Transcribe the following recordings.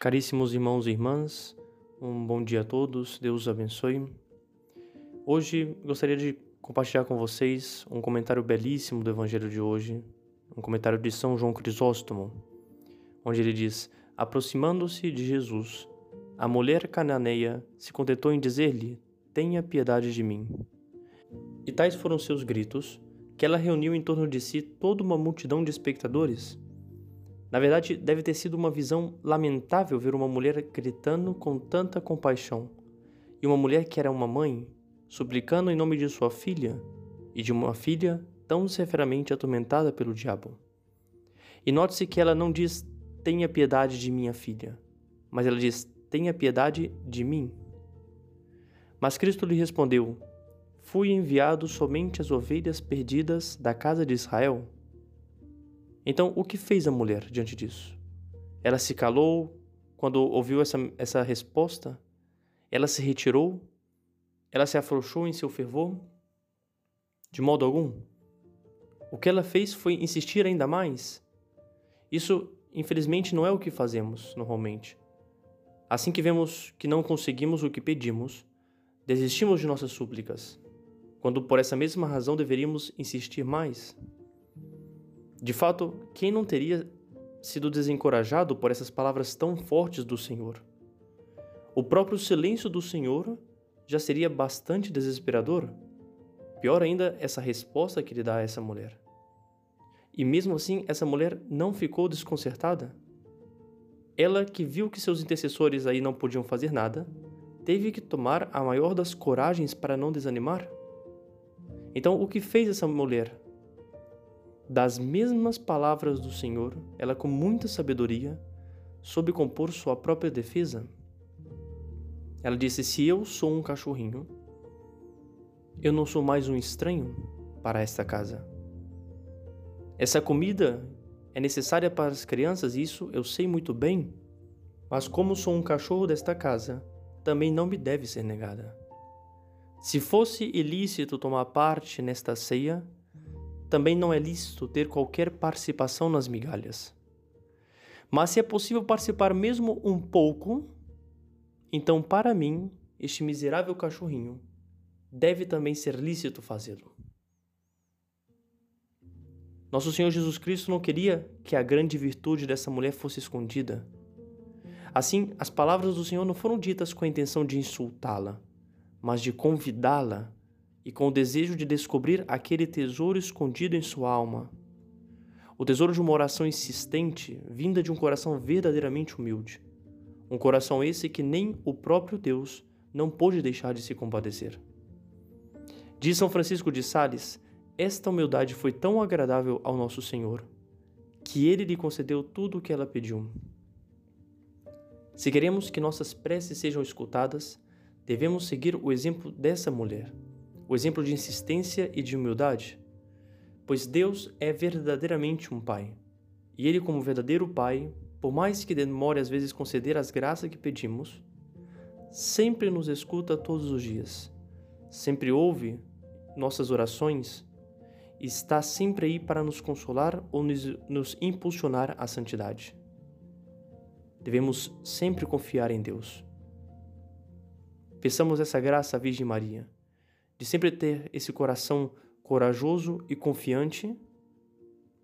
Caríssimos irmãos e irmãs, um bom dia a todos, Deus abençoe. Hoje gostaria de compartilhar com vocês um comentário belíssimo do Evangelho de hoje, um comentário de São João Crisóstomo, onde ele diz: Aproximando-se de Jesus, a mulher cananeia se contentou em dizer-lhe: Tenha piedade de mim. E tais foram seus gritos, que ela reuniu em torno de si toda uma multidão de espectadores na verdade, deve ter sido uma visão lamentável ver uma mulher gritando com tanta compaixão, e uma mulher que era uma mãe, suplicando em nome de sua filha, e de uma filha tão severamente atormentada pelo diabo. E note-se que ela não diz: Tenha piedade de minha filha, mas ela diz: Tenha piedade de mim. Mas Cristo lhe respondeu: Fui enviado somente às ovelhas perdidas da casa de Israel. Então, o que fez a mulher diante disso? Ela se calou quando ouviu essa, essa resposta? Ela se retirou? Ela se afrouxou em seu fervor? De modo algum. O que ela fez foi insistir ainda mais. Isso, infelizmente, não é o que fazemos normalmente. Assim que vemos que não conseguimos o que pedimos, desistimos de nossas súplicas, quando por essa mesma razão deveríamos insistir mais. De fato, quem não teria sido desencorajado por essas palavras tão fortes do Senhor? O próprio silêncio do Senhor já seria bastante desesperador. Pior ainda, essa resposta que ele dá a essa mulher. E mesmo assim, essa mulher não ficou desconcertada. Ela, que viu que seus intercessores aí não podiam fazer nada, teve que tomar a maior das coragens para não desanimar. Então, o que fez essa mulher? Das mesmas palavras do Senhor, ela com muita sabedoria soube compor sua própria defesa. Ela disse: Se eu sou um cachorrinho, eu não sou mais um estranho para esta casa. Essa comida é necessária para as crianças, isso eu sei muito bem, mas como sou um cachorro desta casa, também não me deve ser negada. Se fosse ilícito tomar parte nesta ceia, também não é lícito ter qualquer participação nas migalhas. Mas se é possível participar mesmo um pouco, então para mim, este miserável cachorrinho, deve também ser lícito fazê-lo. Nosso Senhor Jesus Cristo não queria que a grande virtude dessa mulher fosse escondida. Assim, as palavras do Senhor não foram ditas com a intenção de insultá-la, mas de convidá-la e com o desejo de descobrir aquele tesouro escondido em sua alma. O tesouro de uma oração insistente, vinda de um coração verdadeiramente humilde. Um coração esse que nem o próprio Deus não pôde deixar de se compadecer. Diz São Francisco de Sales: Esta humildade foi tão agradável ao nosso Senhor, que ele lhe concedeu tudo o que ela pediu. Se queremos que nossas preces sejam escutadas, devemos seguir o exemplo dessa mulher o exemplo de insistência e de humildade? Pois Deus é verdadeiramente um Pai. E Ele, como verdadeiro Pai, por mais que demore às vezes conceder as graças que pedimos, sempre nos escuta todos os dias, sempre ouve nossas orações e está sempre aí para nos consolar ou nos, nos impulsionar à santidade. Devemos sempre confiar em Deus. Peçamos essa graça à Virgem Maria de sempre ter esse coração corajoso e confiante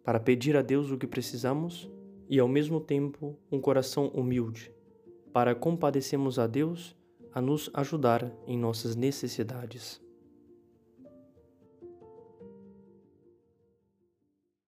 para pedir a Deus o que precisamos e ao mesmo tempo um coração humilde para compadecermos a Deus a nos ajudar em nossas necessidades.